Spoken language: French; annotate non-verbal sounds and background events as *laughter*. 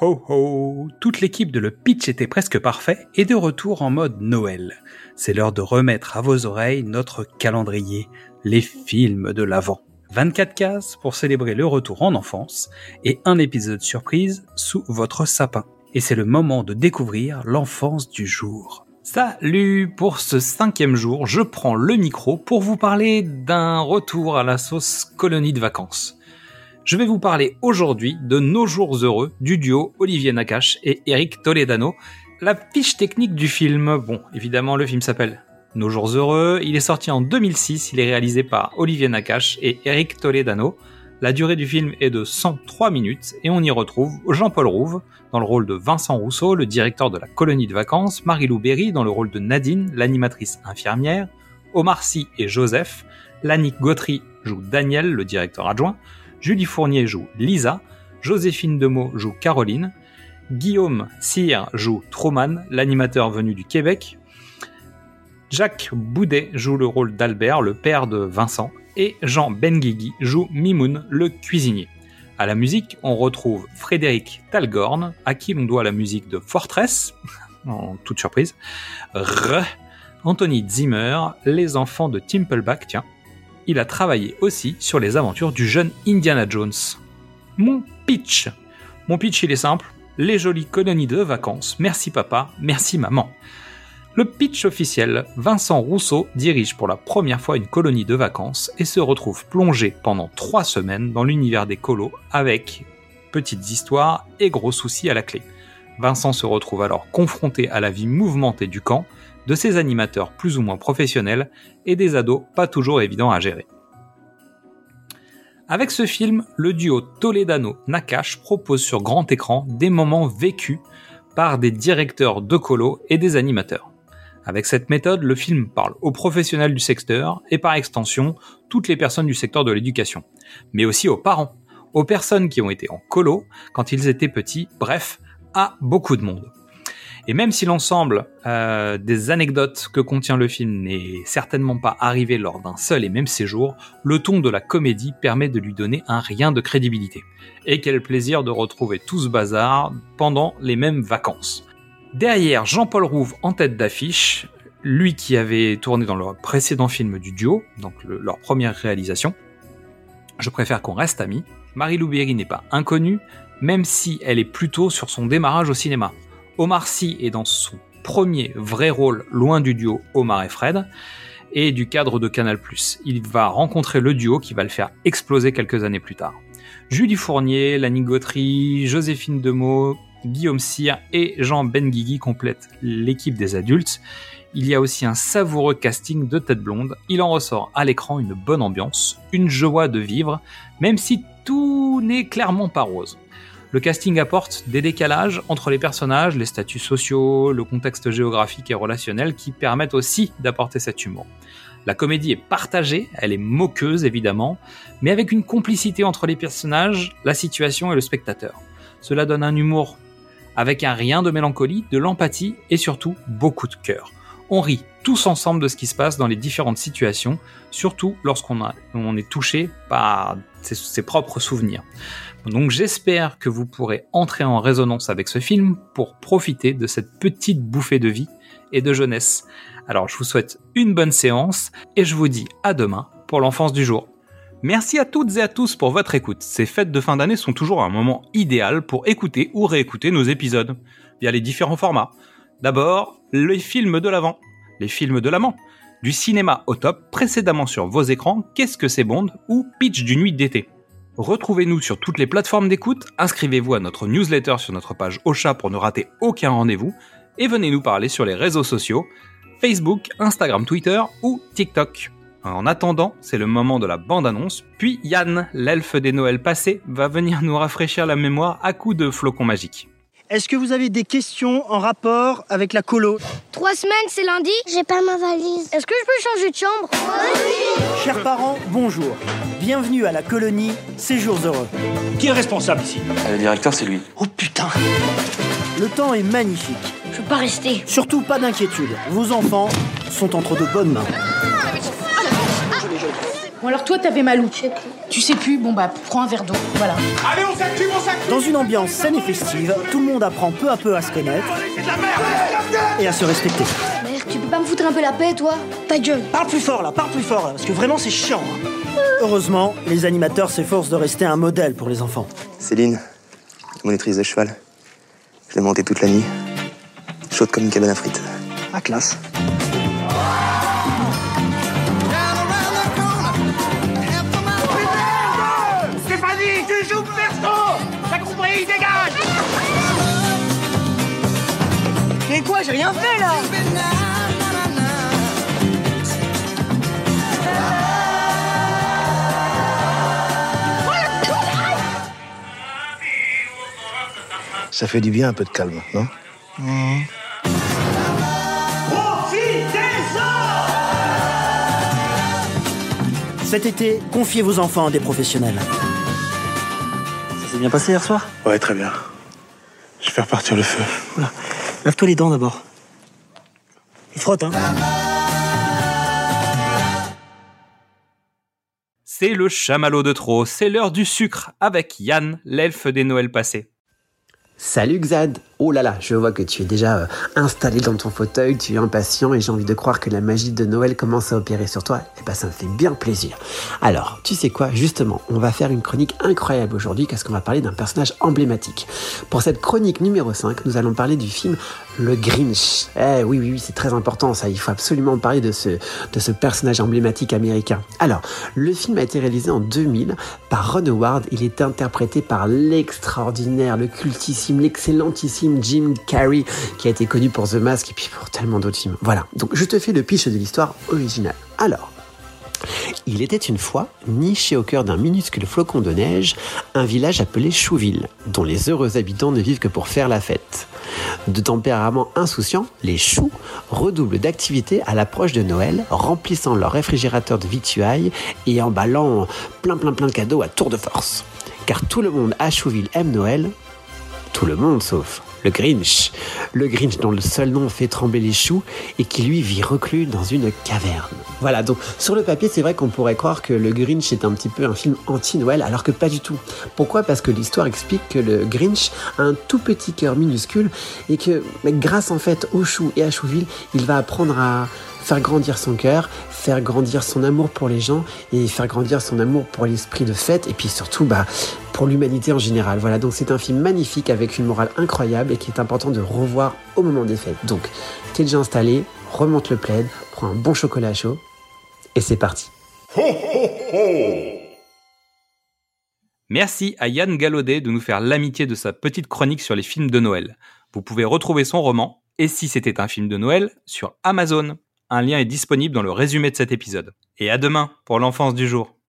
ho ho Toute l'équipe de Le Pitch était presque parfait et de retour en mode Noël. C'est l'heure de remettre à vos oreilles notre calendrier, les films de l'Avent. 24 cases pour célébrer le retour en enfance et un épisode surprise sous votre sapin. Et c'est le moment de découvrir l'enfance du jour. Salut Pour ce cinquième jour, je prends le micro pour vous parler d'un retour à la sauce colonie de vacances. Je vais vous parler aujourd'hui de Nos jours heureux du duo Olivier Nakache et Eric Toledano. La fiche technique du film, bon, évidemment le film s'appelle Nos jours heureux, il est sorti en 2006, il est réalisé par Olivier Nakache et Eric Toledano. La durée du film est de 103 minutes et on y retrouve Jean-Paul Rouve dans le rôle de Vincent Rousseau, le directeur de la colonie de vacances, Marie-Lou Berry dans le rôle de Nadine, l'animatrice infirmière, Omar Sy et Joseph, Lannick Gautry joue Daniel, le directeur adjoint, Julie Fournier joue Lisa, Joséphine Demeaux joue Caroline, Guillaume Cyr joue Truman, l'animateur venu du Québec, Jacques Boudet joue le rôle d'Albert, le père de Vincent, et Jean Benguigui joue Mimoun, le cuisinier. À la musique, on retrouve Frédéric Talgorn, à qui l'on doit la musique de Fortress, *laughs* en toute surprise, R, Anthony Zimmer, Les enfants de Timpleback, tiens, il a travaillé aussi sur les aventures du jeune Indiana Jones. Mon pitch. Mon pitch, il est simple. Les jolies colonies de vacances. Merci papa, merci maman. Le pitch officiel, Vincent Rousseau dirige pour la première fois une colonie de vacances et se retrouve plongé pendant trois semaines dans l'univers des colos avec petites histoires et gros soucis à la clé. Vincent se retrouve alors confronté à la vie mouvementée du camp, de ses animateurs plus ou moins professionnels et des ados pas toujours évidents à gérer. Avec ce film, le duo Toledano-Nakash propose sur grand écran des moments vécus par des directeurs de colo et des animateurs. Avec cette méthode, le film parle aux professionnels du secteur et par extension toutes les personnes du secteur de l'éducation, mais aussi aux parents, aux personnes qui ont été en colo quand ils étaient petits, bref, à beaucoup de monde. Et même si l'ensemble euh, des anecdotes que contient le film n'est certainement pas arrivé lors d'un seul et même séjour, le ton de la comédie permet de lui donner un rien de crédibilité. Et quel plaisir de retrouver tout ce bazar pendant les mêmes vacances. Derrière Jean-Paul Rouve en tête d'affiche, lui qui avait tourné dans le précédent film du duo, donc leur première réalisation. Je préfère qu'on reste amis. Marie Louberry n'est pas inconnue, même si elle est plutôt sur son démarrage au cinéma. Omar Sy est dans son premier vrai rôle loin du duo Omar et Fred et du cadre de Canal+. Il va rencontrer le duo qui va le faire exploser quelques années plus tard. Julie Fournier, Lanny Gautry, Joséphine Demeaux, Guillaume Cyr et Jean Benguigui complètent l'équipe des adultes. Il y a aussi un savoureux casting de tête blonde. Il en ressort à l'écran une bonne ambiance, une joie de vivre, même si tout n'est clairement pas rose. Le casting apporte des décalages entre les personnages, les statuts sociaux, le contexte géographique et relationnel qui permettent aussi d'apporter cet humour. La comédie est partagée, elle est moqueuse évidemment, mais avec une complicité entre les personnages, la situation et le spectateur. Cela donne un humour avec un rien de mélancolie, de l'empathie et surtout beaucoup de cœur. On rit tous ensemble de ce qui se passe dans les différentes situations, surtout lorsqu'on est touché par ses propres souvenirs. Donc j'espère que vous pourrez entrer en résonance avec ce film pour profiter de cette petite bouffée de vie et de jeunesse. Alors je vous souhaite une bonne séance et je vous dis à demain pour l'enfance du jour. Merci à toutes et à tous pour votre écoute. Ces fêtes de fin d'année sont toujours un moment idéal pour écouter ou réécouter nos épisodes via les différents formats. D'abord, les films de l'avant, les films de l'amant, du cinéma au top précédemment sur vos écrans, Qu'est-ce que c'est Bond ou Pitch d'une nuit d'été. Retrouvez-nous sur toutes les plateformes d'écoute, inscrivez-vous à notre newsletter sur notre page Ocha pour ne rater aucun rendez-vous, et venez nous parler sur les réseaux sociaux, Facebook, Instagram, Twitter ou TikTok. En attendant, c'est le moment de la bande-annonce, puis Yann, l'elfe des Noëls passés, va venir nous rafraîchir la mémoire à coups de flocons magiques. Est-ce que vous avez des questions en rapport avec la colo Trois semaines, c'est lundi J'ai pas ma valise. Est-ce que je peux changer de chambre Oui Chers parents, bonjour. Bienvenue à la colonie Séjours Heureux. Qui est responsable ici? Le directeur, c'est lui. Oh putain Le temps est magnifique. Je peux pas rester. Surtout pas d'inquiétude. Vos enfants sont entre de bonnes mains. Bon alors toi t'avais mal où Tu sais plus, bon bah prends un verre d'eau, voilà. Allez, on s'active, on s'active Dans une ambiance saine et festive, tout le monde apprend peu à peu à se connaître C'est de la merde et à se respecter. Mère, tu peux pas me foutre un peu la paix, toi? Ta gueule. Parle plus fort là, parle plus fort là, parce que vraiment c'est chiant. hein. Heureusement, les animateurs s'efforcent de rester un modèle pour les enfants. Céline, mon maîtrise de cheval. Je l'ai montée toute la nuit. Chaude comme une cabane à frites. Ah classe. J'ai rien fait là Ça fait du bien un peu de calme, non Cet été, confiez vos enfants à des professionnels. Ça s'est bien passé hier soir? Ouais, très bien. Je vais faire partir le feu. Oula, lave-toi les dents d'abord. Et frotte, hein C'est le chamallow de trop, c'est l'heure du sucre avec Yann, l'elfe des Noëls passés. Salut Xad Oh là là, je vois que tu es déjà euh, installé dans ton fauteuil, tu es impatient et j'ai envie de croire que la magie de Noël commence à opérer sur toi. Et ben ça me fait bien plaisir. Alors, tu sais quoi Justement, on va faire une chronique incroyable aujourd'hui parce qu'on va parler d'un personnage emblématique. Pour cette chronique numéro 5, nous allons parler du film Le Grinch. Eh oui, oui, oui, c'est très important ça, il faut absolument parler de ce, de ce personnage emblématique américain. Alors, le film a été réalisé en 2000 par Ron Howard, il est interprété par l'extraordinaire, le cultissime, l'excellentissime Jim Carrey, qui a été connu pour The Mask et puis pour tellement d'autres films. Voilà, donc je te fais le pitch de l'histoire originale. Alors, il était une fois, niché au cœur d'un minuscule flocon de neige, un village appelé Chouville, dont les heureux habitants ne vivent que pour faire la fête. De tempérament insouciant, les choux redoublent d'activité à l'approche de Noël, remplissant leur réfrigérateur de victuailles et emballant plein plein plein de cadeaux à tour de force. Car tout le monde à Chouville aime Noël, tout le monde sauf le Grinch. Le Grinch dont le seul nom fait trembler les choux et qui lui vit reclus dans une caverne. Voilà, donc sur le papier, c'est vrai qu'on pourrait croire que le Grinch est un petit peu un film anti-Noël, alors que pas du tout. Pourquoi? Parce que l'histoire explique que le Grinch a un tout petit cœur minuscule et que grâce en fait aux choux et à Chouville, il va apprendre à faire grandir son cœur, faire grandir son amour pour les gens et faire grandir son amour pour l'esprit de fête et puis surtout bah, pour l'humanité en général. Voilà, donc c'est un film magnifique avec une morale incroyable et qui est important de revoir au moment des fêtes. Donc, t'es déjà installé, remonte le plaid, prends un bon chocolat chaud et c'est parti. Merci à Yann Gallaudet de nous faire l'amitié de sa petite chronique sur les films de Noël. Vous pouvez retrouver son roman, Et si c'était un film de Noël, sur Amazon. Un lien est disponible dans le résumé de cet épisode. Et à demain pour l'enfance du jour.